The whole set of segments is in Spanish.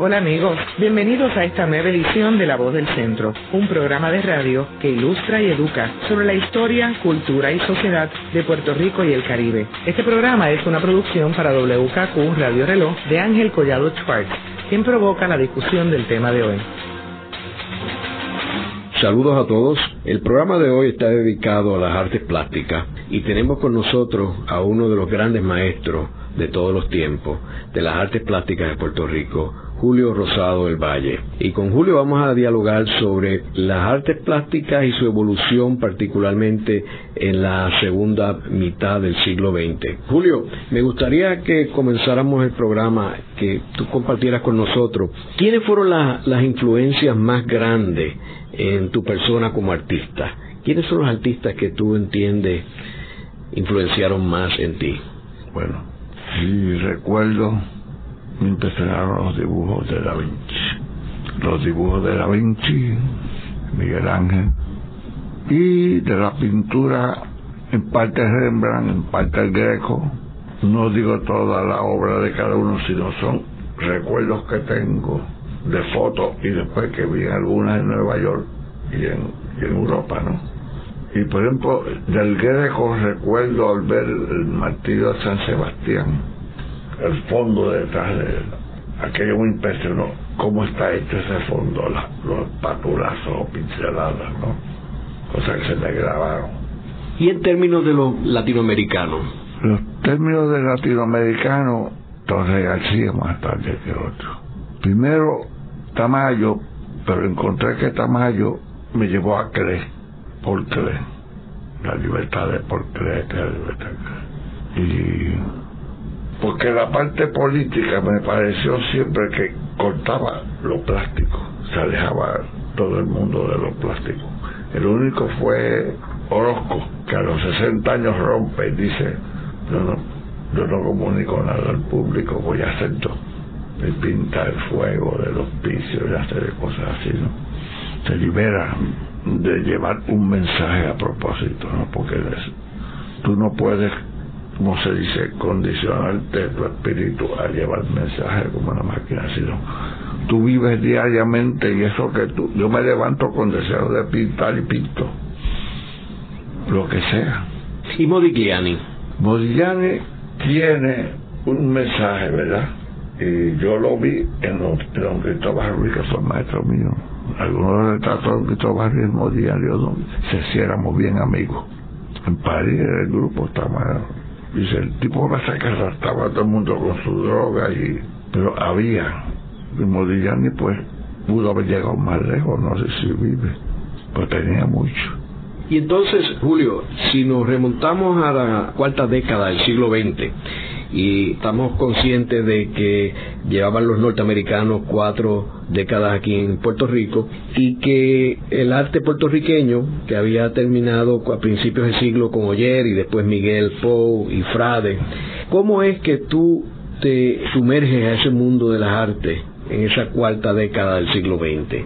Hola amigos, bienvenidos a esta nueva edición de La Voz del Centro, un programa de radio que ilustra y educa sobre la historia, cultura y sociedad de Puerto Rico y el Caribe. Este programa es una producción para WKQ Radio Reloj de Ángel Collado Schwartz, quien provoca la discusión del tema de hoy. Saludos a todos. El programa de hoy está dedicado a las artes plásticas y tenemos con nosotros a uno de los grandes maestros de todos los tiempos de las artes plásticas de Puerto Rico, Julio Rosado del Valle. Y con Julio vamos a dialogar sobre las artes plásticas y su evolución particularmente en la segunda mitad del siglo XX. Julio, me gustaría que comenzáramos el programa, que tú compartieras con nosotros. ¿Quiénes fueron las influencias más grandes en tu persona como artista? ¿Quiénes son los artistas que tú entiendes influenciaron más en ti? Bueno, sí recuerdo me impresionaron los dibujos de Da Vinci. Los dibujos de Da Vinci, Miguel Ángel, y de la pintura en parte Rembrandt, en parte el Greco. No digo toda la obra de cada uno, sino son recuerdos que tengo de fotos y después que vi algunas en Nueva York y en, y en Europa, ¿no? Y por ejemplo, del Greco recuerdo al ver el martillo de San Sebastián, el fondo detrás de él. Aquello me impresionó cómo está hecho ese fondo, los patulazos o pinceladas, ¿no? Cosas que se me grabaron. ¿Y en términos de los latinoamericanos? Los términos de latinoamericano, Torre García más tarde que otro. Primero, Tamayo, pero encontré que Tamayo me llevó a creer, por creer. La libertad de por creer, la libertad de Y porque la parte política me pareció siempre que cortaba lo plástico, se alejaba todo el mundo de lo plástico. El único fue Orozco, que a los 60 años rompe y dice, no, no, yo no comunico nada al público, voy a hacer todo. Y pinta el fuego del hospicio y hacer cosas así, ¿no? Se libera de llevar un mensaje a propósito, ¿no? Porque tú no puedes como se dice, condicionarte tu espíritu a llevar mensaje como una máquina, sino tú vives diariamente y eso que tú, yo me levanto con deseo de pintar y pinto, lo que sea. ¿Y Modigliani? Modigliani tiene un mensaje, ¿verdad? Y yo lo vi en don Cristóbal Ruiz, que fue maestro mío. Algunos retratos de don Cristóbal Ruiz Modigliani, se hiciéramos bien amigos. En París el grupo estaba Dice, el tipo a que arrastraba a todo el mundo con su droga, y pero había. Y Modigliani pues pudo haber llegado más lejos, no sé si vive, pero tenía mucho. Y entonces, Julio, si nos remontamos a la cuarta década del siglo XX, y estamos conscientes de que llevaban los norteamericanos cuatro décadas aquí en Puerto Rico y que el arte puertorriqueño que había terminado a principios del siglo con Oyer y después Miguel Poe y Frade, ¿cómo es que tú te sumerges a ese mundo de las artes en esa cuarta década del siglo XX?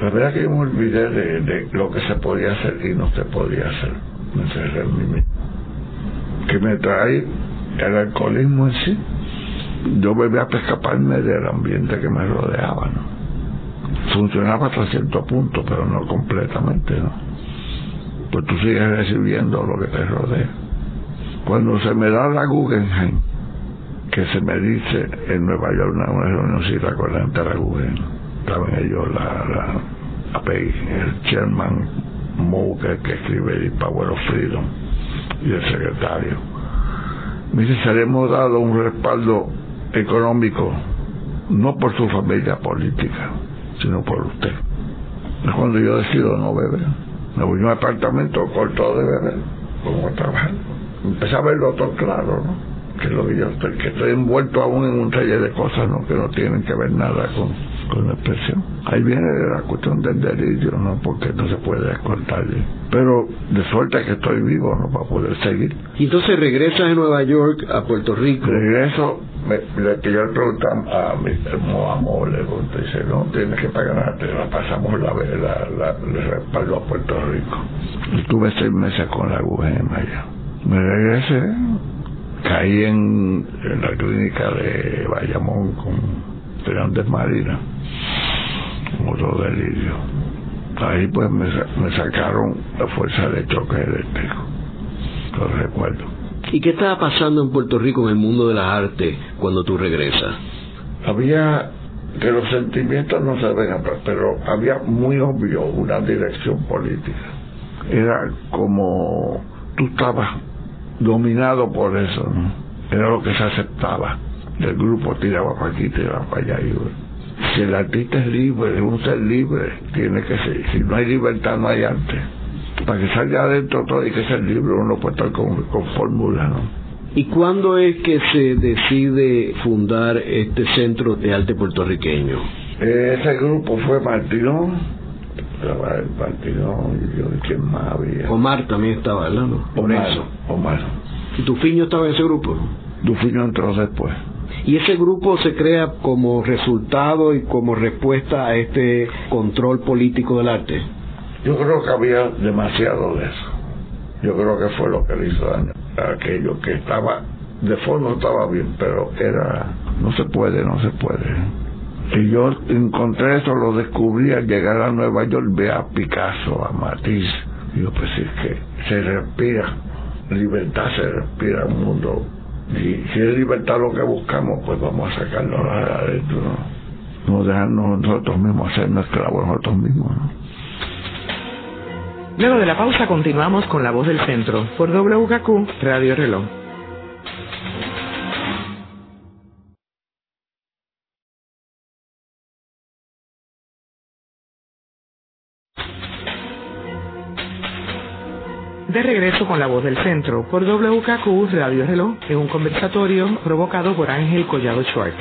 La verdad que me olvidé de, lo que se podía hacer y no se podía hacer. Encerré en mí Que me trae el alcoholismo en sí, yo bebía para escaparme del ambiente que me rodeaba, ¿no? Funcionaba hasta cierto punto, pero no completamente, ¿no? Pues tú sigues recibiendo lo que te rodea. Cuando se me da la Guggenheim, que se me dice en Nueva York, una, una reunioncita con la gente de la Guggenheim, estaban ellos, la, la, el chairman Moe, que, escribe el Power of Freedom, y el secretario me dice, se le hemos dado un respaldo económico, no por su familia política, sino por usted. Es cuando yo decido no beber. Me voy a un apartamento corto de beber, como a trabajar. Empecé a verlo todo claro, ¿no? Que lo que yo estoy, que estoy envuelto aún en un taller de cosas, ¿no? Que no tienen que ver nada con, con la expresión. Ahí viene la cuestión del delirio, ¿no? Porque no se puede esconderle. Pero de suerte que estoy vivo, ¿no? Para poder seguir. Y entonces regresas de Nueva York a Puerto Rico. Regreso, me, le, que yo le preguntaba a mi hermano le pregunté, dice, no, tienes que pagar, te la pasamos la, la, la, el respaldo a Puerto Rico. Estuve seis meses con la UGM allá. Me regresé, caí en, en la clínica de Bayamón con Fernández Marina, otro delirio. Ahí pues me, me sacaron la fuerza de choque eléctrico, lo recuerdo. ¿Y qué estaba pasando en Puerto Rico en el mundo de las artes cuando tú regresas? Había que los sentimientos no se ven, pero había muy obvio una dirección política. Era como tú estabas dominado por eso, ¿no? era lo que se aceptaba. El grupo tiraba para aquí, tiraba para allá. Y, si el artista es libre, es un ser libre, tiene que ser. Si no hay libertad, no hay arte. Para que salga adentro todo hay que ser libre, uno puede estar con, con fórmula, ¿no? ¿Y cuándo es que se decide fundar este centro de arte puertorriqueño? Ese grupo fue Martinón, Martinón y yo, ¿quién más había? Omar también estaba, ¿verdad? Omar, Omar. ¿Y Tufiño estaba en ese grupo? Tufiño entró después. ¿Y ese grupo se crea como resultado y como respuesta a este control político del arte? Yo creo que había demasiado de eso. Yo creo que fue lo que le hizo daño aquello que estaba de fondo estaba bien pero era no se puede no se puede y yo encontré eso lo descubrí al llegar a Nueva York ve a Picasso a Matisse y yo pues es que se respira libertad se respira un mundo y si es libertad lo que buscamos pues vamos a adentro no, no dejarnos nosotros mismos hacernos esclavos nosotros mismos ¿no? Luego de la pausa continuamos con La Voz del Centro por WKQ Radio Reloj. De regreso con La Voz del Centro por WKQ Radio Reloj en un conversatorio provocado por Ángel Collado Schwartz.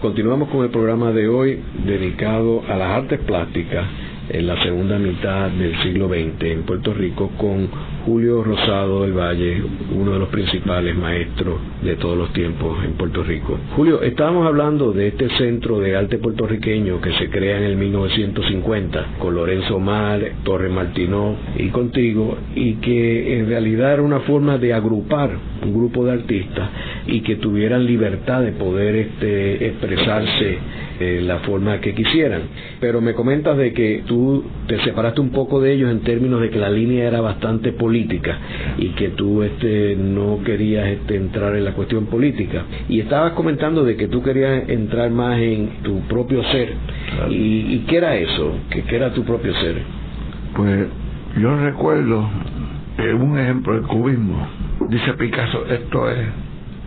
Continuamos con el programa de hoy dedicado a las artes plásticas en la segunda mitad del siglo XX en Puerto Rico con Julio Rosado del Valle, uno de los principales maestros de todos los tiempos en Puerto Rico. Julio, estábamos hablando de este centro de arte puertorriqueño que se crea en el 1950 con Lorenzo Mar, Torres Martinó y contigo y que en realidad era una forma de agrupar un grupo de artistas y que tuvieran libertad de poder este, expresarse eh, la forma que quisieran. Pero me comentas de que tú te separaste un poco de ellos en términos de que la línea era bastante política y que tú este, no querías este, entrar en la cuestión política. Y estabas comentando de que tú querías entrar más en tu propio ser. ¿Y, ¿Y, qué era eso? ¿Qué, ¿Qué era tu propio ser? Pues yo recuerdo eh, un ejemplo del cubismo. Dice Picasso, esto es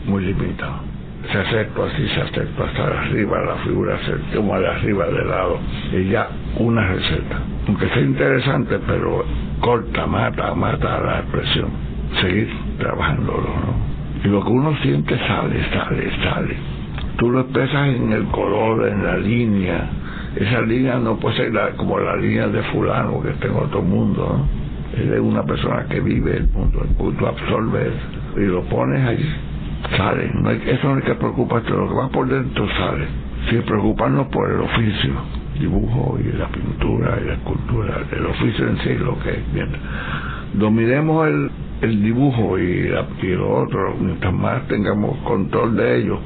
muy limitado se acerca así, se acerca hasta arriba, la figura se como de arriba, de lado, y ya una receta. Aunque sea interesante, pero corta, mata, mata la expresión. Seguir trabajándolo, ¿no? Y lo que uno siente sale, sale, sale. Tú lo expresas en el color, en la línea. Esa línea no puede ser como la línea de fulano que está en otro mundo, ¿no? Él es una persona que vive el mundo, tú absorbes y lo pones ahí sale. No hay, eso no hay que preocuparse, lo que va por dentro sale. Sin preocuparnos por el oficio, dibujo y la pintura y la escultura, el oficio en sí, lo que es. Bien. Dominemos el, el dibujo y, la, y lo otro, mientras más tengamos control de ello,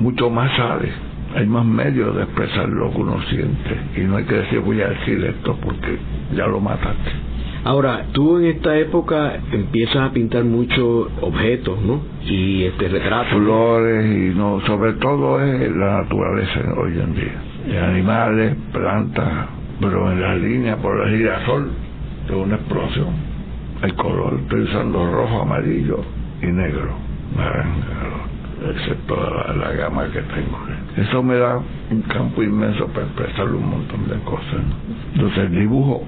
mucho más sale. Hay más medios de expresar lo que uno siente. Y no hay que decir, voy a decir esto porque ya lo mataste. Ahora, tú en esta época empiezas a pintar muchos objetos, ¿no? Y este retratos. Flores y no, sobre todo es la naturaleza hoy en día. animales, plantas, pero en la línea por el girasol de una explosión. El color, estoy usando rojo, amarillo y negro, naranja, excepto la, la gama que tengo. Eso me da un campo inmenso para expresar un montón de cosas. Entonces el dibujo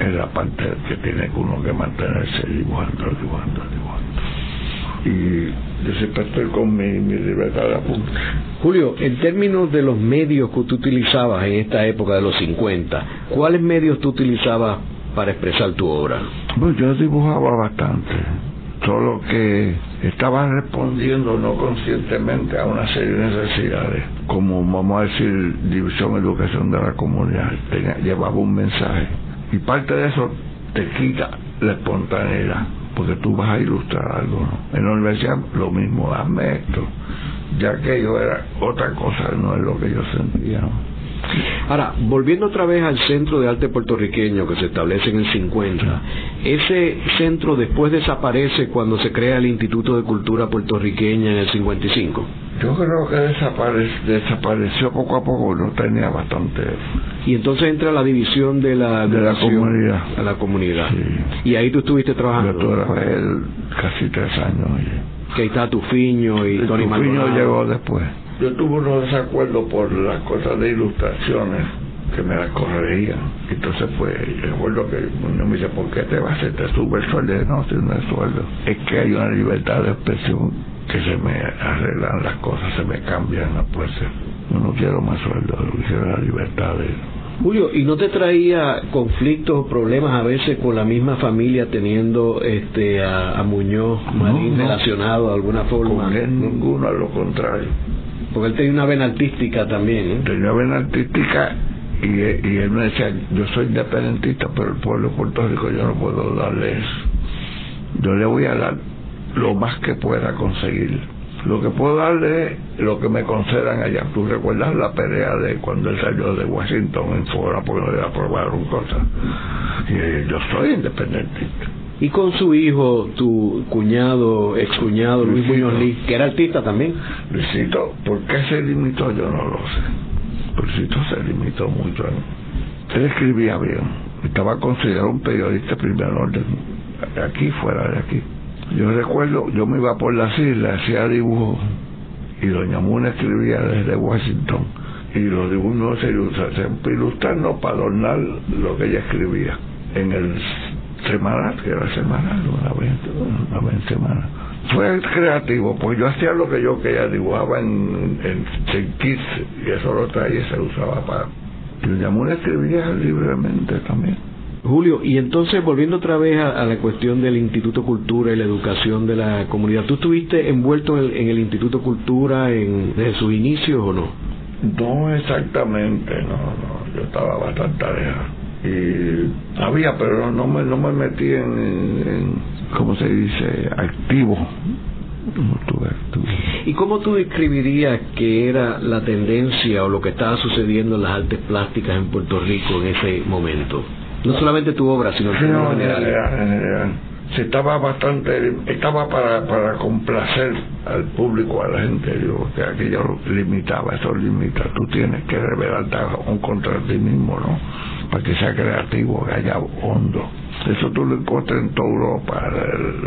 es la parte que tiene uno que mantenerse dibujando, dibujando, dibujando. Y yo siempre estoy con mi, mi libertad de apunte. Julio, en términos de los medios que tú utilizabas en esta época de los 50, ¿cuáles medios tú utilizabas para expresar tu obra? Pues yo dibujaba bastante, solo que estaba respondiendo no conscientemente a una serie de necesidades, como vamos a decir, división educación de la comunidad, Tenía, llevaba un mensaje y parte de eso te quita la espontaneidad, porque tú vas a ilustrar algo. En la universidad lo mismo, hazme esto. ya que yo era otra cosa, no es lo que yo sentía. Ahora, volviendo otra vez al Centro de Arte Puertorriqueño que se establece en el 50, ese centro después desaparece cuando se crea el Instituto de Cultura Puertorriqueña en el 55. Yo creo que desapareció poco a poco, no tenía bastante. Y entonces entra la división de la, de la comunidad. A la comunidad. Y ahí tú estuviste trabajando. Yo trabajé casi tres años. Que ahí está Tufiño y Tony Tufiño llegó después. Yo tuve unos desacuerdos por las cosas de ilustraciones que me las correrían. Entonces, pues, recuerdo que uno me dice, ¿por qué te vas a hacer? ¿Te sube el sueldo? No, si no es sueldo. Es que hay una libertad de expresión que se me arreglan las cosas, se me cambian, no puede ser. Yo no quiero más sueldo, quiero la libertad de... Julio, ¿y no te traía conflictos o problemas a veces con la misma familia teniendo este a, Muñoz Marín relacionado de alguna forma? Con él ninguno, a lo contrario. Porque él tenía una vena artística también. ¿eh? Tenía vena artística y, él me decía, yo soy independentista, pero el pueblo de Puerto Rico yo no puedo darle eso. Yo le voy a dar lo más que pueda conseguir. Lo que puedo darle es lo que me concedan allá. Tú recuerdas la pelea de cuando él salió de Washington en fuera porque no le aprobaron cosas. Y yo soy independentista. Y con su hijo, tu cuñado, excuñado Luis Muñoz que era artista también. Luisito, ¿por qué se limitó? Yo no lo sé. Luisito se limitó mucho. Él escribía bien. Estaba considerado un periodista de primer orden. Aquí, fuera de aquí yo recuerdo, yo me iba por las islas, hacía dibujos, y doña Muna escribía desde Washington, y los dibujos no se ilustraban, para ilustrarnos, para adornar lo que ella escribía. En el semanal, que era semanal, una vez, una vez en semana. Fue creativo, pues yo hacía lo que yo quería, dibujaba en, en, y eso lo traía y se usaba para... Y doña Muna escribía libremente también. Julio, y entonces volviendo otra vez a, la cuestión del Instituto Cultura y la educación de la comunidad, ¿tú estuviste envuelto en, el Instituto Cultura en, desde sus inicios o no? No exactamente, no, no, yo estaba bastante alejado. Y había, pero no me, no me metí en, en ¿cómo se dice?, activo. ¿Y cómo tú describirías que era la tendencia o lo que estaba sucediendo en las artes plásticas en Puerto Rico en ese momento? No solamente tu obra, sino en general. Se estaba bastante, estaba para, para complacer al público, a la gente, digo, que aquello limitaba, eso limita. Tú tienes que revelarte un contra ti mismo, ¿no? Para que sea creativo, que haya hondo. Eso tú lo encuentras en toda Europa,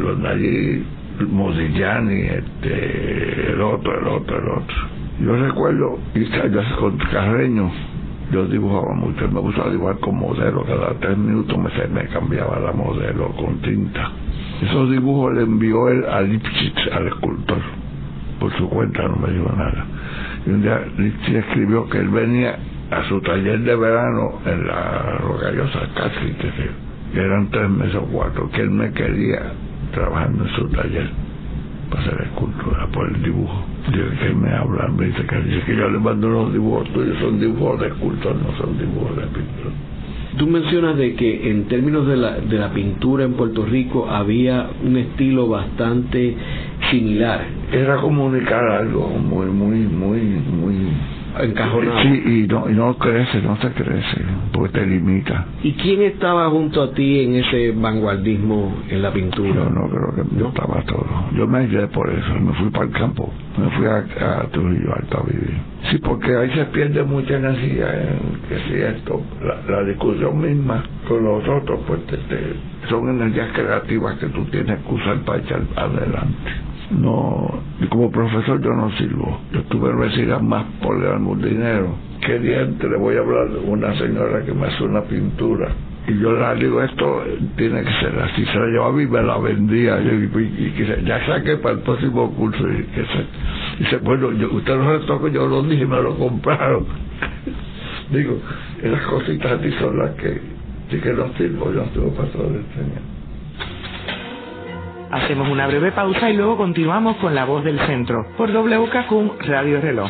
los de allí, Modigliani, este, el otro, el otro, el otro. Yo recuerdo, yo con Carreño, yo dibujaba mucho, me gustaba dibujar con modelo, cada tres minutos me, me cambiaba la modelo con tinta. Esos dibujos le envió él a Lipschitz, al escultor, por su cuenta, no me dijo nada. Y un día Lipschitz escribió que él venía a su taller de verano en la Rogallosa, casi que eran tres meses o cuatro, que él me quería trabajando en su taller para hacer escultura por el dibujo. De que me hablan, me dice que, dice que yo le mando los dibujos tuyos, son dibujos de escultor, no son dibujos de pintor. Tú mencionas de que en términos de la, de la pintura en Puerto Rico había un estilo bastante similar. Era comunicar algo muy, muy, muy, muy encajonado. Sí, y no, y no crece, no se crece, porque te limita. ¿Y quién estaba junto a ti en ese vanguardismo en la pintura? Yo no creo que yo estaba todo. Yo me ayudé por eso, me fui para el campo, me fui a, a Trujillo Alto a vivir. Sí, porque ahí se pierde mucha energía en que si esto, la, discusión misma con los otros, pues son energías creativas que tú tienes que usar para echar adelante no, y como profesor yo no sirvo. Yo tuve universidad más por ganarme dinero. ¿Qué diente le voy a hablar una señora que me hace una pintura? Y yo le digo, esto tiene que ser así. Se la llevaba a mí me la vendía. Yo, y, ya saqué para el próximo curso. Y que se, dice, bueno, yo, usted no se toca, yo lo dije y me lo compraron. Digo, esas cositas así son las que sí que no sirvo, yo no tengo para todo enseñar. Hacemos una breve pausa y luego continuamos con La Voz del Centro por WKQ Radio Reloj.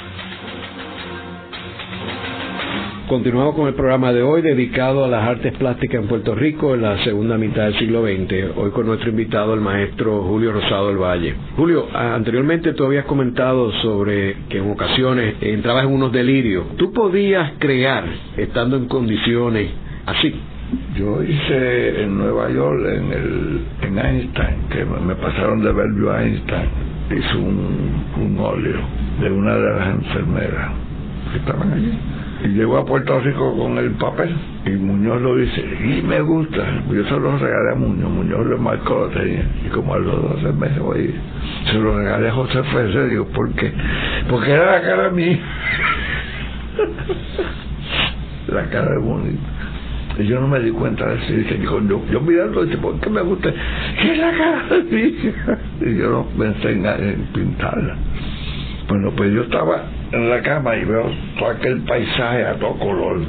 Continuamos con el programa de hoy dedicado a las artes plásticas en Puerto Rico en la segunda mitad del siglo XX. Hoy con nuestro invitado, el maestro Julio Rosado del Valle. Julio, anteriormente tú habías comentado sobre que en ocasiones entrabas en unos delirios. ¿Tú podías crear estando en condiciones así? Yo hice en Nueva York, en, el, en Einstein, que me pasaron de verbio a Einstein, hice un, un óleo de una de las enfermeras que estaban allí y llegó a Puerto Rico con el papel y Muñoz lo dice y me gusta yo se lo regalé a Muñoz Muñoz le marcó lo tenía y como a los 12 meses oye, se lo regalé a José Ferrer digo ¿por qué? porque era la cara mía la cara de bonito y yo no me di cuenta de eso. Y yo, yo mirando dice ¿por qué me gusta? ¿qué es la cara de mía? y yo no pensé en, en pintarla. Bueno pues yo estaba en la cama y veo todo aquel paisaje a todo color,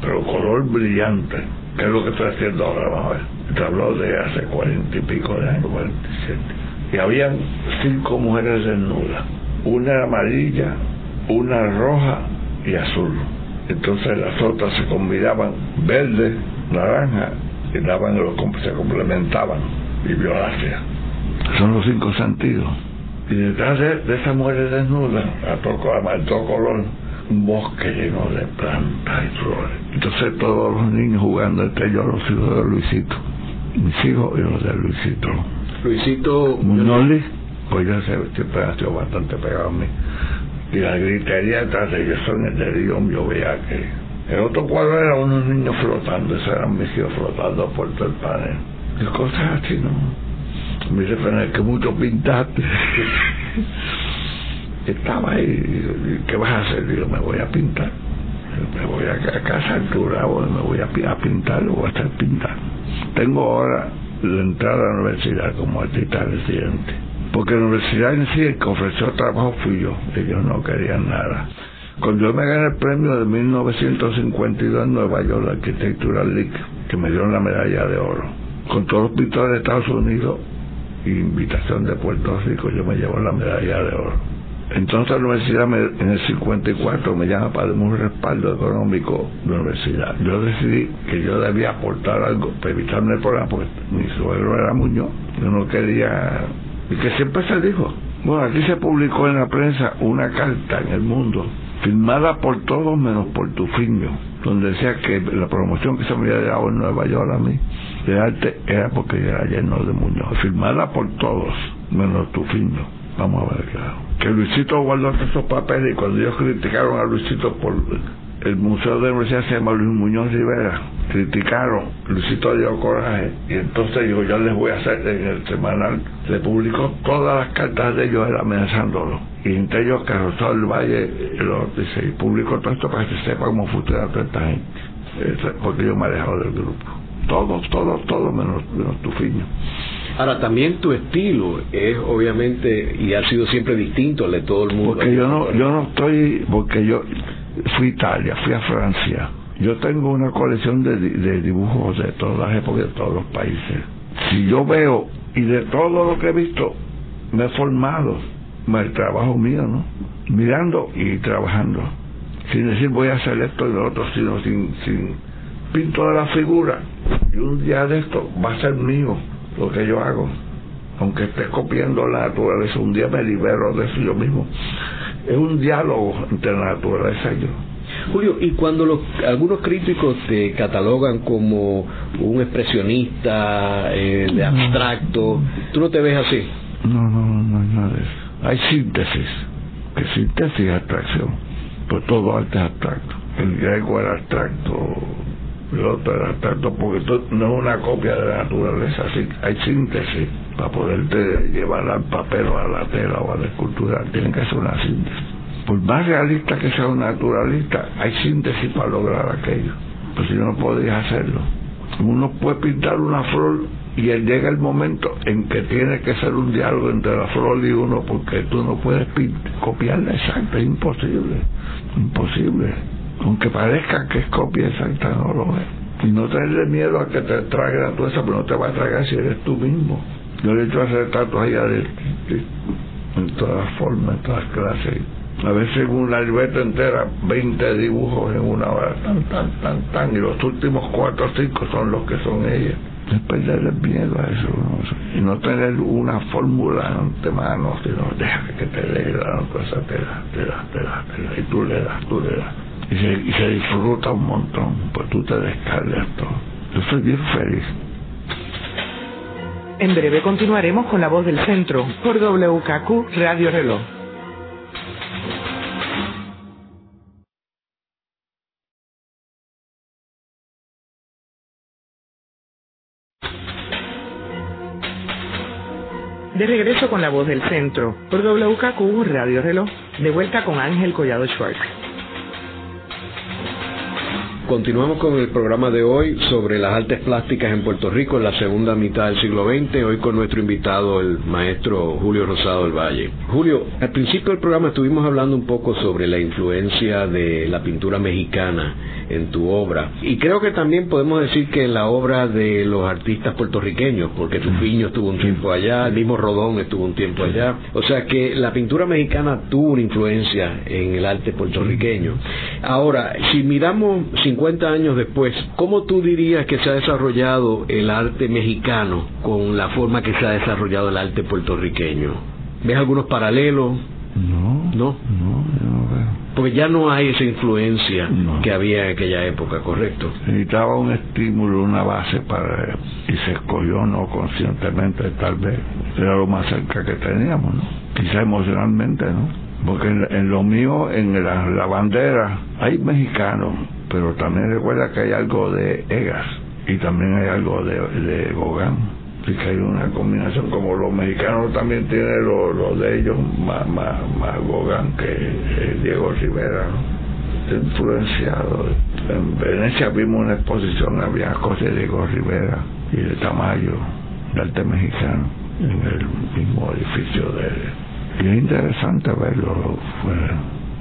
pero color brillante, que es lo que estoy haciendo ahora, vamos a. Te hablo de hace cuarenta y pico de años, 47. Y habían cinco mujeres desnudas, una amarilla, una roja y azul. Entonces las otras se combinaban verde, naranja, y daban se complementaban, y violácea. Son los cinco sentidos y detrás de, esa mujer desnuda, a todo, a todo color, un bosque lleno de plantas y flores. Entonces todos los niños jugando, entre ellos los hijos de Luisito, mis hijos y los de Luisito. Luisito Muñoz, pues ya se, siempre ha sido bastante pegado a mí. Y la gritería detrás de ellos son el de yo veía que... El otro cuadro era unos niños flotando, esos eran mis hijos flotando por todo el panel. Y cosas así, ¿no? Me dice que mucho pintaste estaba ahí ¿qué vas a hacer? digo me voy a pintar me voy a, casa altura me voy a, pintar o voy a estar pintando tengo ahora la entrada a la universidad como artista residente porque la universidad en sí el que ofreció trabajo fui yo ellos no querían nada. Cuando yo me gané el premio de 1952 en Nueva York la Architectural League que me dieron la medalla de oro con todos los pintores de Estados Unidos invitación de Puerto Rico, yo me llevo la medalla de oro. Entonces la universidad en el 54 me llama para un respaldo económico de la universidad. Yo decidí que yo debía aportar algo para evitarme el problema, porque mi suegro era Muñoz, yo no quería... Y que siempre se dijo, bueno, aquí se publicó en la prensa una carta en el mundo, firmada por todos menos por tu fiño donde decía que la promoción que se me había dado en Nueva York a mí de arte era porque era lleno de Muñoz, firmada por todos, menos tu fiño. Vamos a ver, claro. Que Luisito guardó esos papeles y cuando ellos criticaron a Luisito por el Museo de la Universidad se llama Luis Muñoz Rivera, criticaron, Luisito dio coraje y entonces dijo, ya les voy a hacer en el semanal, se publicó todas las cartas de ellos amenazándolo. Y entre ellos Carlos del Valle lo dice y publicó todo esto para que se sepa cómo funciona toda esta gente porque yo me he dejado del grupo. Todos, todos, todos menos, menos tu fiño Ahora, también tu estilo es obviamente y ha sido siempre distinto al de todo el mundo. Porque yo no, yo no estoy, porque yo fui a Italia, fui a Francia. Yo tengo una colección de, dibujos de todas las épocas de todos los países. Si yo veo, y de todo lo que he visto, me he formado el trabajo mío, ¿no? Mirando y trabajando. Sin decir voy a hacer esto y lo otro, sino sin, sin pinto de la figura. Y un día de esto va a ser mío lo que yo hago. Aunque esté copiando la naturaleza, un día me libero de eso yo mismo. Es un diálogo entre la naturaleza y yo. Julio, y cuando los, algunos críticos te catalogan como un expresionista eh, de abstracto, ¿tú no te ves así? No, no, no, no, nada de eso hay síntesis, que síntesis es abstracción, pues todo arte es abstracto. El griego era abstracto, abstracto porque no es una copia de la naturaleza, hay síntesis para poderte llevar al papel o a la tela o a la escultura, tiene que ser una síntesis. Por más realista que sea un naturalista, hay síntesis para lograr aquello, pues si no podías hacerlo. Uno puede pintar una flor y llega el momento en que tiene que ser un diálogo entre la flor y uno porque tú no puedes copiarla exacta, es imposible, imposible. Aunque parezca que es copia exacta, no lo es. Y no tenerle miedo a que te traiga la tuesa, pero no te va a tragar si eres tú mismo. Yo le he hecho hacer tatuajes de, en todas formas, en todas clases. A veces una libreta entera, 20 dibujos en una hora, tan, tan, tan, tan, y los últimos cuatro o cinco son los que son ellas es perderle miedo a eso y no tener una fórmula antemano sino deja que te dé la cosa te da, te da, te da, te da y tú le das, tú le das y se, disfruta un montón pues tú te descargas todo. Yo soy bien feliz. En breve continuaremos con la voz del centro por WKQ Radio Reloj. De regreso con la voz del centro, por WKQ Radio Reloj, de vuelta con Ángel Collado Schwartz. Continuamos con el programa de hoy sobre las artes plásticas en Puerto Rico en la segunda mitad del siglo XX, hoy con nuestro invitado, el maestro Julio Rosado del Valle. Julio, al principio del programa estuvimos hablando un poco sobre la influencia de la pintura mexicana en tu obra, y creo que también podemos decir que la obra de los artistas puertorriqueños, porque Tufiño estuvo un tiempo allá, el mismo Rodón estuvo un tiempo allá, o sea que la pintura mexicana tuvo una influencia en el arte puertorriqueño. Ahora, si miramos 50 años después, ¿cómo tú dirías que se ha desarrollado el arte mexicano con la forma que se ha desarrollado el arte puertorriqueño? ¿Ves algunos paralelos? No. ¿No? No, no veo. Porque ya no hay esa influencia que había en aquella época, ¿correcto? Necesitaba un estímulo, una base para... Y se escogió no conscientemente, tal vez. Era lo más cerca que teníamos, ¿no? Quizá emocionalmente, ¿no? Porque en, lo mío, en la, bandera, hay mexicanos, pero también recuerda que hay algo de Egas y también hay algo de, de Gauguin. Así que hay una combinación, como los mexicanos también tienen lo, de ellos más, más, más Gauguin que Diego Rivera, influenciado. En Venecia vimos una exposición, había cosas de Diego Rivera y de Tamayo, de arte mexicano, en el mismo edificio de y es interesante verlo.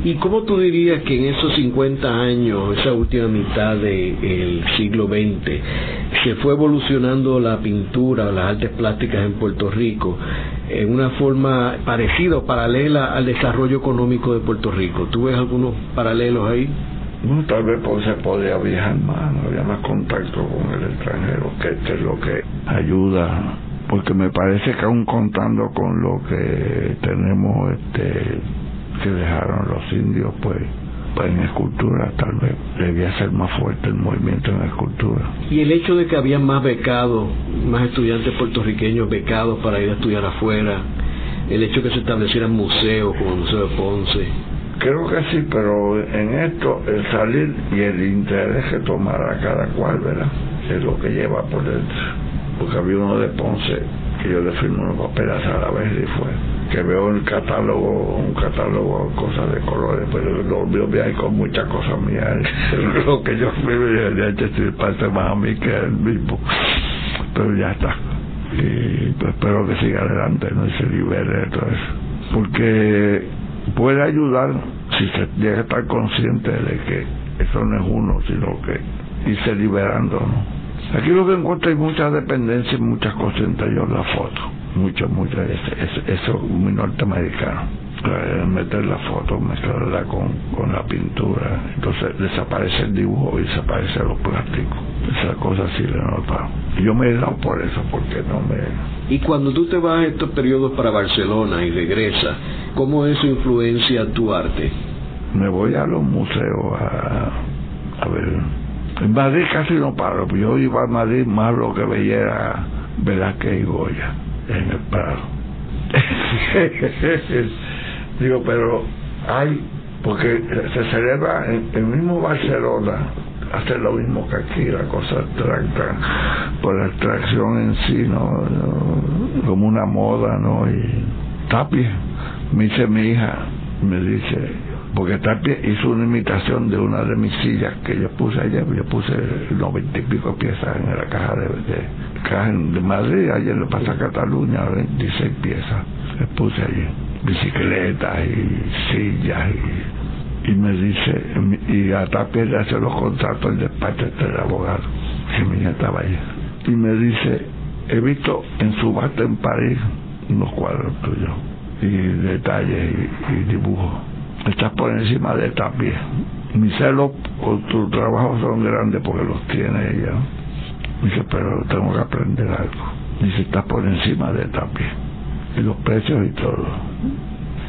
¿Y cómo tú dirías que en esos 50 años, esa última mitad del siglo XX, se fue evolucionando la pintura o las artes plásticas en Puerto Rico en una forma parecida o paralela al desarrollo económico de Puerto Rico? ¿Tú ves algunos paralelos ahí? Bueno, tal vez pues, se podía viajar más, no había más contacto con el extranjero, que es lo que ayuda porque me parece que aún contando con lo que tenemos este que dejaron los indios pues pues en escultura tal vez debía ser más fuerte el movimiento en escultura. Y el hecho de que había más becados, más estudiantes puertorriqueños becados para ir a estudiar afuera, el hecho de que se establecieran museos como el Museo de Ponce. Creo que sí, pero en esto el salir y el interés que tomara cada cual, ¿verdad? Es lo que lleva por dentro porque había uno de Ponce que yo le firmé unos papeles a la vez y fue. Que veo el catálogo un catálogo cosas de colores pero lo veo ahí con muchas cosas mías. Lo que yo escribí de hecho parece más a mí que el mismo pero ya está. Y pues espero que siga adelante no y se libere de todo eso. Porque puede ayudar si se llega a estar consciente de que eso no es uno sino que irse liberando ¿no? Aquí lo que encuentro hay mucha dependencia y muchas cosas entre ellos la foto. Mucho, mucho. Eso, es muy norteamericano. Meter la foto, mezclarla con, con la pintura. Entonces desaparece el dibujo y desaparece los plásticos. Esa cosa sí le notado. Yo me he dado por eso, porque no me... Y cuando tú te vas a estos periodos para Barcelona y regresas, ¿cómo eso influencia tu arte? Me voy a los museos a, a ver en Madrid casi no paro, yo iba a Madrid más lo que veía era Velázquez y Goya en el Prado. Digo, pero hay, porque se celebra en el mismo Barcelona, hace lo mismo que aquí, la cosa abstracta, por la abstracción en sí, ¿no? Como una moda, ¿no? Y Tapia, me dice mi hija, me dice, porque Tapia hizo una imitación de una de mis sillas que yo puse ayer, yo puse noventa y pico piezas en la caja de, de, caja de Madrid, ayer le pasa a Cataluña, 26 piezas, le puse allí, bicicletas y sillas y, y me dice, y a Tapia le hace los contratos el despacho del abogado, que mi hija estaba allí, y me dice, he visto en su bate en París unos cuadros tuyos y detalles y, y dibujos estás por encima de Tapia. Mis celos por tu trabajo son grandes porque los tiene ella. Dice, pero tengo que aprender algo. Dice, estás por encima de Tapia. Y los precios y todo.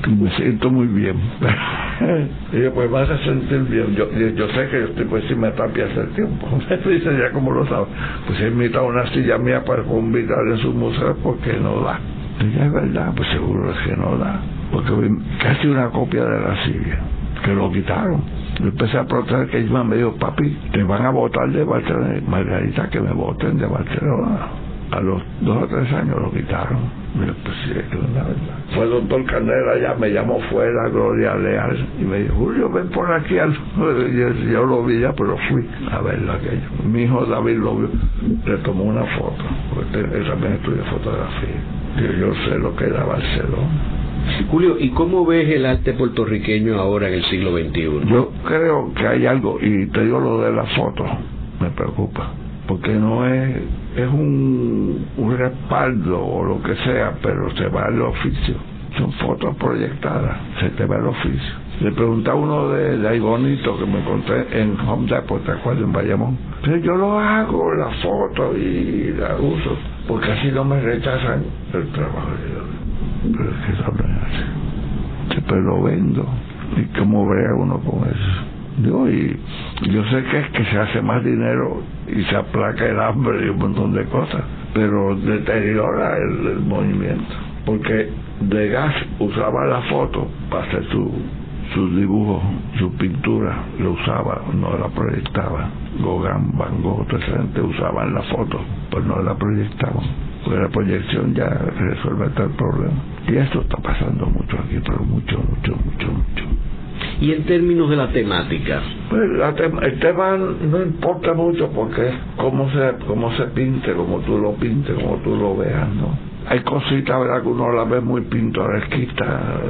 Y me siento muy bien. y yo, pues vas a sentir bien. Yo, yo sé que yo estoy por encima de Tapia hace tiempo. Dice, ya como lo sabes. Pues he invitado una silla mía para invitar en su museo porque no da. Y ya es verdad, pues seguro es que no da porque casi una copia de la silla, que lo quitaron. Yo empecé a protestar que ella me dijo, papi, te van a votar de Barcelona. Margarita, que me voten de Barcelona. A los dos o tres años lo quitaron. Mira, pues sí, la verdad. Fue el doctor Candela, ya me llamó fuera, Gloria Leal, y me dijo, Julio, ven por aquí. Yo, yo, lo vi ya, pero fui a verlo aquello. Mi hijo David lo vio, le tomó una foto, porque él también estudia fotografía. Yo, yo sé lo que era Barcelona. Julio, ¿y cómo ves el arte puertorriqueño ahora en el siglo XXI? Yo creo que hay algo, y te digo lo de la foto, me preocupa, porque no es, es un, un respaldo o lo que sea, pero se va al oficio. Son fotos proyectadas, se te va el oficio. Le pregunté a uno de, de ahí bonito que me encontré en Home Depot, ¿te acuerdas? En Bayamón. Pero yo lo hago, la foto y la uso, porque así no me rechazan el trabajo pero es que así. Pero lo vendo. ¿Y cómo vea uno con eso? Yo, y yo sé que es que se hace más dinero y se aplaca el hambre y un montón de cosas, pero deteriora el, movimiento. Porque Degas usaba la foto para hacer su, sus dibujos, su pintura, lo usaba, no la proyectaba. Gauguin, Van Gogh, toda esa gente usaban la foto, pues no la proyectaban pues la proyección ya resuelve tal problema. Y esto está pasando mucho aquí, pero mucho, mucho, mucho, mucho. Y en términos de la temática. Pues la tema, el tema no importa mucho porque es cómo se, cómo se pinte, como tú lo pintes, como tú lo veas, ¿no? Hay cositas, ¿verdad? Que uno la ve muy pintoresquita,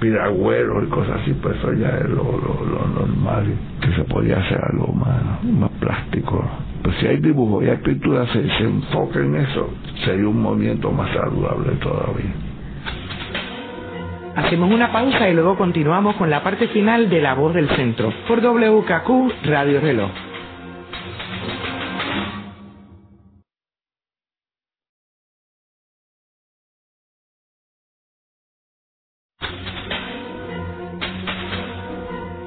piragüeros y cosas así, pues eso ya es lo, lo, lo normal, que se podía hacer algo más, más plástico. Pues si hay dibujo y hay pintura, se, se enfoca en eso, sería un movimiento más saludable todavía. Hacemos una pausa y luego continuamos con la parte final de La Voz del Centro por WKQ Radio Reloj.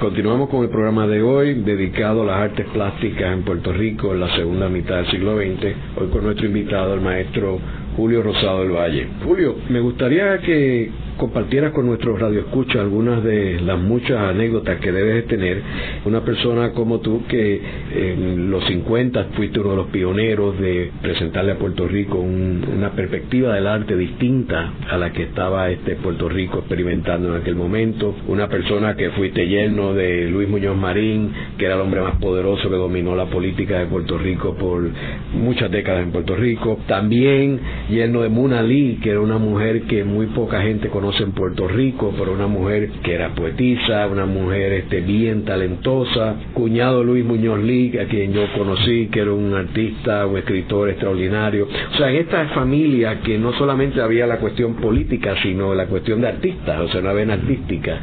Continuamos con el programa de hoy dedicado a las artes plásticas en Puerto Rico en la segunda mitad del siglo XX. Hoy con nuestro invitado, el maestro Julio Rosado del Valle. Julio, me gustaría que compartieras con nuestros radioescuchas algunas de las muchas anécdotas que debes tener. Una persona como tú que en los 50 fuiste uno de los pioneros de presentarle a Puerto Rico un, una perspectiva del arte distinta a la que estaba este Puerto Rico experimentando en aquel momento. Una persona que fuiste lleno de Luis Muñoz Marín, que era el hombre más poderoso que dominó la política de Puerto Rico por muchas décadas en Puerto Rico. También lleno de Muna Lee, que era una mujer que muy poca gente conoce en Puerto Rico, pero una mujer que era poetisa, una mujer este, bien talentosa, cuñado Luis Muñoz Lee, a quien yo conocí, que era un artista, un escritor extraordinario. O sea, en esta familia que no solamente había la cuestión política, sino la cuestión de artistas, o sea, una vena artística.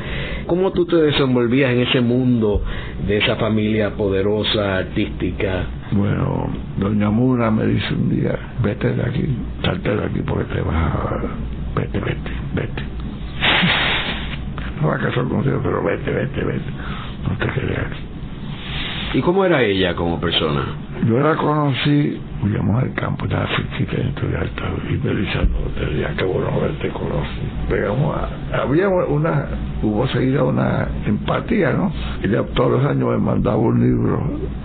¿Cómo tú te desenvolvías en ese mundo de esa familia poderosa, artística? Bueno, doña Mura me dice un día, vete de aquí, salte de aquí porque te vas a... Vete, vete, vete. No va a casar contigo, pero vete, vete, vete. No te aquí. ¿Y cómo era ella como persona? Yo la conocí, fuimos al campo, estaba cerquita dentro de alta, y me dice, no, que bueno verte conocí. Pegamos a, había una, hubo seguida una empatía, ¿no? Ella todos los años me mandaba un libro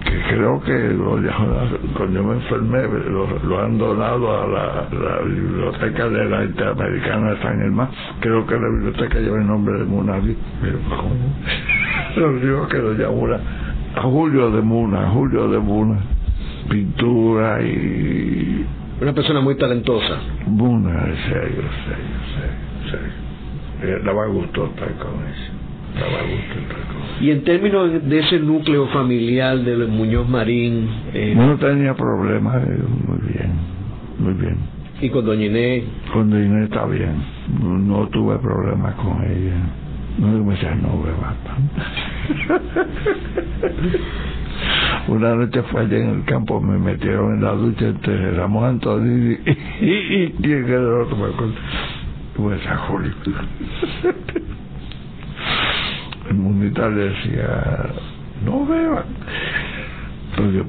que creo que lo, cuando yo me enfermé lo, han donado a la, biblioteca de la Interamericana de San Germán. Creo que la biblioteca lleva el nombre de Munavi, pero ¿cómo? Los libros que lo llamó a Julio de Muna, Julio de Muna pintura y... Una persona muy talentosa. Serio, serio, serio. Eh, daba gusto estar con eso. Daba gusto estar con eso. Y en términos de ese núcleo familiar de Muñoz Marín... Eh... No tenía problemas, eh, muy bien, muy bien. ¿Y con Doña Inés? Con Doña Inés está bien. No, tuve problemas con ella. No me decía, no beba Una noche fue allá en el campo, me metieron en la ducha entre Ramón Antonio y, y, y, y el otro Pues a Julio. el mundial le decía, no beban. Pero yo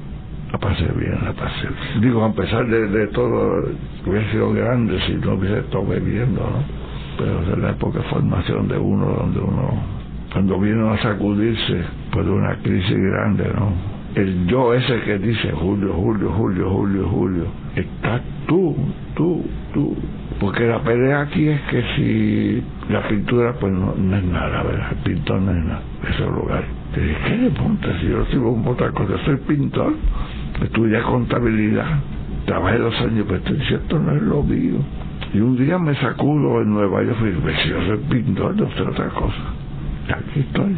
la pasé bien, la pasé bien. Digo, a pesar de, todo, hubiera sido grande si no hubiese estado bebiendo, ¿no? Pero de la época de formación de uno, donde uno, cuando vino a sacudirse, pues de una crisis grande, ¿no? El yo ese que dice Julio, Julio, Julio, Julio, Julio, está tú, tú, tú. Porque la pelea aquí es que si la pintura, pues no, es nada, ¿verdad? El pintor no es nada, ese lugar. Te dije, ¿qué de punta? Si yo sigo otra cosa, soy pintor, estudié contabilidad, trabajé dos años, pero estoy diciendo, no es lo mío. Y un día me sacudo en Nueva York y dije, si yo soy pintor, no sé otra cosa aquí estoy.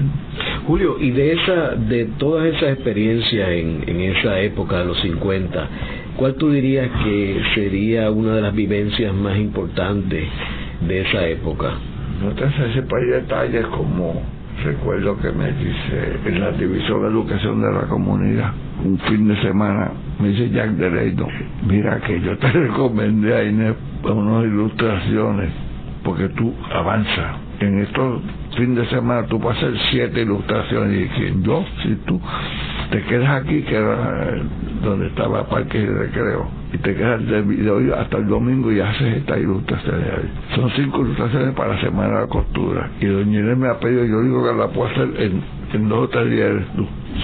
Julio, y de esa, de todas esas experiencias en, en esa época de los 50, ¿cuál tú dirías que sería una de las vivencias más importantes de esa época? No te sé si hay detalles como recuerdo que me dice en la división de educación de la comunidad un fin de semana me dice Jack Dereito mira que yo te recomendé a Inés unas ilustraciones porque tú avanzas en estos fin de semana tú vas hacer siete ilustraciones y que yo, si tú te quedas aquí, que era donde estaba Parque de Recreo, y te quedas de video hasta el domingo y haces estas ilustraciones ahí. Son cinco ilustraciones para la Semana de la Costura. Y Doña Inés me ha pedido, yo digo que la puedo hacer en, en dos o tres días.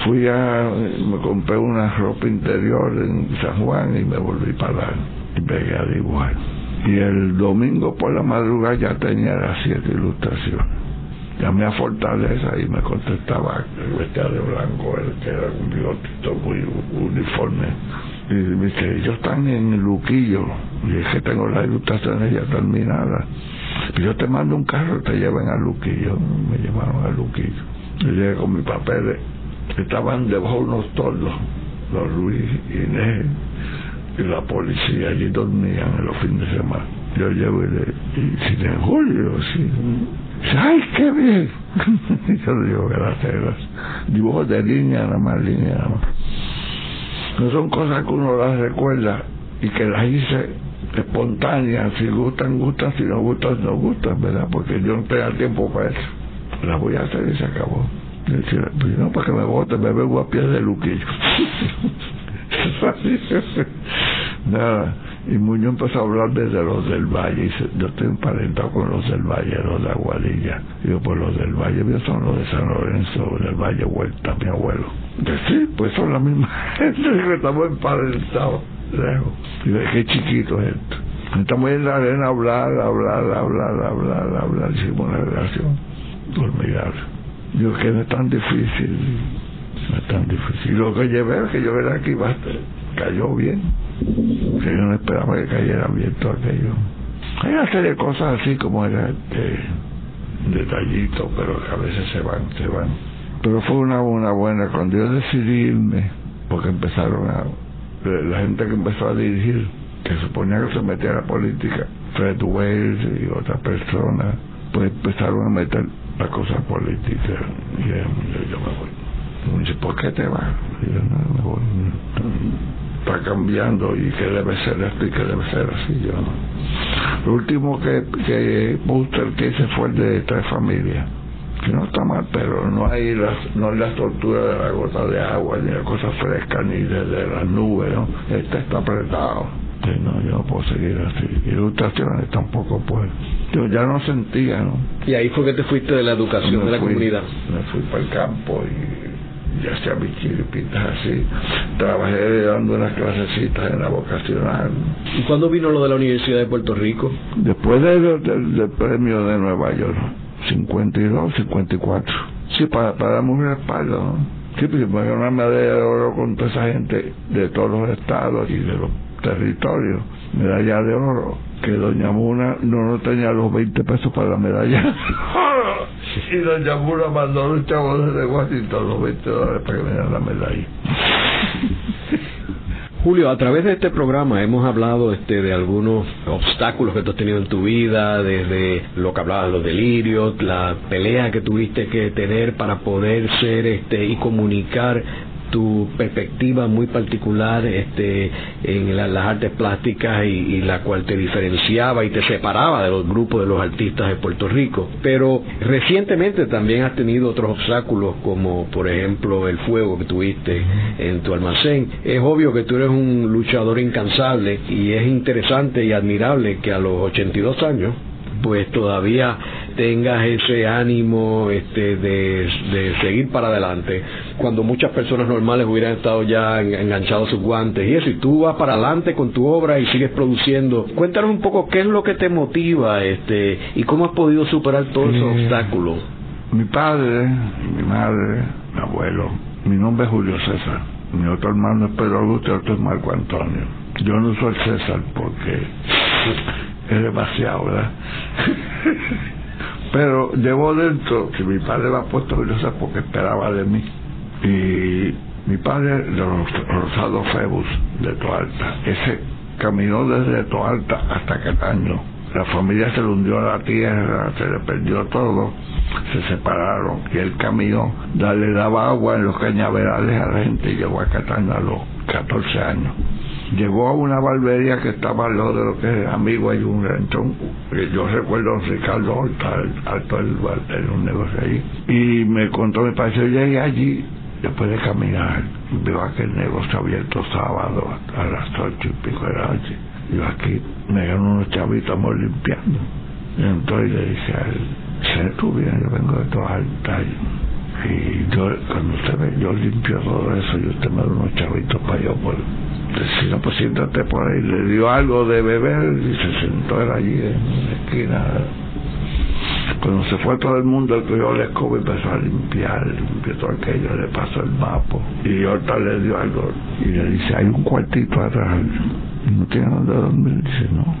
Fui a, me compré una ropa interior en San Juan y me volví para y pegué a dibujar. Y el domingo por la madrugada ya tenía las siete ilustraciones llamé a Fortaleza y me contestaba el vestía de blanco, el que era un bigotito muy uniforme. Y me dice, ellos están en Luquillo, y es que tengo las ilustraciones ya terminadas. Y yo te mando un carro, te llevan a Luquillo. Me llevaron a Luquillo. Y llegué con mi papel, estaban debajo unos tordos, los Luis y Inés y la policía allí dormían en los fines de semana. Yo llevo y le dije, en julio, sí ¡Ay, qué bien! Yo le digo, gracias, gracias. Dibujos de línea, nada más, línea, nada más. No son cosas que uno las recuerda y que las hice espontáneas. Si gustan, gustan. Si no gustan, no gustan, ¿verdad? Porque yo no tengo tiempo para eso. Las voy a hacer y se acabó. Decía, pues no, para que me vote, me veo a pies de luquillo. Nada y Muñoz empezó a hablar desde los del Valle. Y yo estoy emparentado con los del Valle, los de Aguadilla. Digo, pues los del Valle son los de San Lorenzo, del Valle Huerta, mi abuelo. Dice, sí, pues son la misma gente que estamos emparentados. Digo, qué chiquito es esto. Estamos en la arena a hablar, hablar, hablar, hablar, hablar. Hicimos una relación formidable. Digo, que no es tan difícil. No es tan difícil. Y lo que llevé, que yo era aquí, basta, cayó bien yo no esperaba que cayera bien todo aquello. Hay una serie de cosas así como era este detallito, pero que a veces se van, se van. Pero fue una, una buena, cuando yo decidí irme, porque empezaron a, la gente que empezó a dirigir, que suponía que se metía a la política, Fred Wales y otras personas, pues empezaron a meter la cosa política. Y yo, me voy. Me dice, ¿por qué te vas? Y yo, no, me voy está cambiando y que debe ser esto y que debe ser así. Yo Lo último que, que que hice fue el de Tres Familias. que no está mal, pero no hay las, no hay la tortura de la gota de agua, ni la cosa fresca, ni de, las nubes, ¿no? Este está apretado. no, yo no puedo seguir así. Ilustraciones tampoco puedo. Yo ya no sentía, ¿no? Y ahí fue que te fuiste de la educación de la comunidad. Me fui para el campo y ya sea chiripitas así. Trabajé dando unas clasecitas en la vocacional. ¿Y cuándo vino lo de la Universidad de Puerto Rico? Después del premio de Nueva York. 52, 54. Sí, para, para darme un respaldo, Sí, porque me una medalla de oro con toda esa gente de todos los estados y de los territorios. Medalla de oro. Que Doña Muna no, no tenía los 20 pesos para la medalla. y Doña Muna mandó a los chavos desde Washington los 20 dólares para que me dieran la medalla. Julio, a través de este programa hemos hablado este, de algunos obstáculos que tú has tenido en tu vida, desde lo que hablabas, los delirios, la pelea que tuviste que tener para poder ser este, y comunicar tu perspectiva muy particular este, en las artes plásticas y, la cual te diferenciaba y te separaba de los grupos de los artistas de Puerto Rico. Pero recientemente también has tenido otros obstáculos como por ejemplo el fuego que tuviste en tu almacén. Es obvio que tú eres un luchador incansable y es interesante y admirable que a los 82 años pues todavía tengas ese ánimo este, de, seguir para adelante, cuando muchas personas normales hubieran estado ya enganchados sus guantes y eso, y tú vas para adelante con tu obra y sigues produciendo. Cuéntanos un poco qué es lo que te motiva este, y cómo has podido superar todos esos obstáculos. Mi padre, mi madre, mi abuelo, mi nombre es Julio César, mi otro hermano es Pedro Augusto y otro es Marco Antonio. Yo no soy César porque es demasiado, ¿verdad? Pero llevo dentro que mi padre me ha puesto César porque esperaba de mí. Y mi padre, Rosado Febus, de Toalta, ese caminó desde Toalta hasta Cataño. La familia se le hundió a la tierra, se le perdió todo, se separaron y él caminó, le daba agua en los cañaverales a la gente y llegó a Cataño a los 14 años llegó a una barbería que estaba al lado de lo que es amigo hay un ranchón yo recuerdo a Ricardo Horta alto el, en un negocio ahí y me contó padre yo llegué allí después de caminar veo aquel negocio abierto sábado a las ocho y pico de la noche yo aquí me gano unos chavitos amor limpiando. Y entonces le dije a él sé tú bien yo vengo de todas altas y yo cuando usted ve yo limpio todo eso y usted me da unos chavitos para yo por si no, pues siéntate por ahí. Le dio algo de beber y se sentó él allí en la esquina. Cuando se fue todo el mundo, el cogió la escoba y empezó a limpiar, limpió todo aquello, le pasó el mapa. Y ahorita le dio algo y le dice, hay un cuartito atrás. No tiene dónde dormir. Dice, no,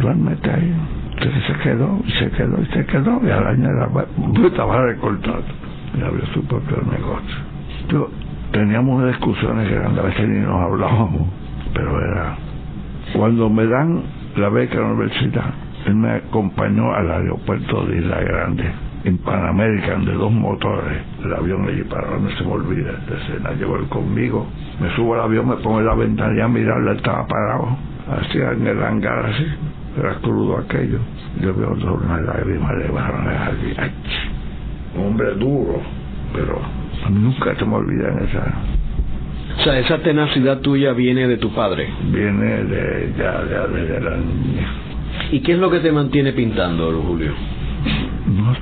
duérmete ahí. Entonces se quedó, se quedó, y se quedó, y al año estaba recortado. Y abrió su propio negocio. Yo, teníamos discusiones que a veces ni nos hablábamos, pero era cuando me dan la beca en la universidad, él me acompañó al aeropuerto de Isla Grande, en Panamérica, de dos motores, el avión allí para no se me olvida esta escena, llegó él conmigo, me subo al avión, me pongo en la ventana a mirarlo, él estaba parado, así en el hangar así, era crudo aquello, yo veo una lágrima le bajaron a hombre duro, pero nunca se me olvidan esa. O sea, esa tenacidad tuya viene de tu padre. Viene de ya, de la niña. ¿Y qué es lo que te mantiene pintando, Julio? No sé,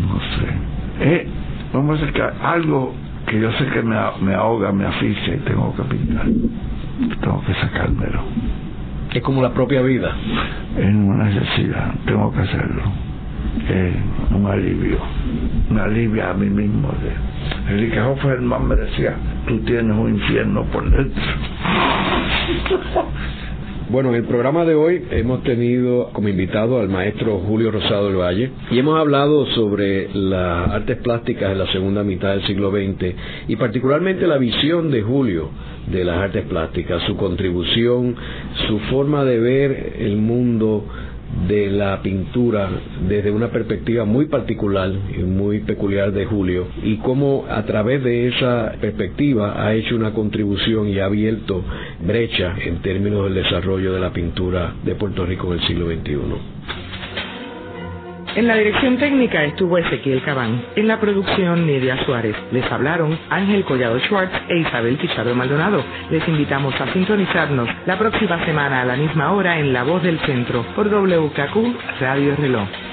no sé. Eh, vamos a que algo que yo sé que me, me ahoga, me asfixia y tengo que pintar. Tengo que sacármelo. Es como la propia vida. Es una necesidad, tengo que hacerlo. Un alivio. Me alivia a mí mismo. De, Enrique Hofferman me decía, tú tienes un infierno por dentro. Bueno, en el programa de hoy hemos tenido como invitado al maestro Julio Rosado del Valle y hemos hablado sobre las artes plásticas en la segunda mitad del siglo XX y particularmente la visión de Julio de las artes plásticas, su contribución, su forma de ver el mundo de la pintura desde una perspectiva muy particular y muy peculiar de Julio y cómo a través de esa perspectiva ha hecho una contribución y ha abierto brecha en términos del desarrollo de la pintura de Puerto Rico en el siglo XXI. En la dirección técnica estuvo Ezequiel Cabán. En la producción, Nidia Suárez. Les hablaron Ángel Collado Schwartz e Isabel Pichardo Maldonado. Les invitamos a sintonizarnos la próxima semana a la misma hora en La Voz del Centro por WKQ Radio Reloj.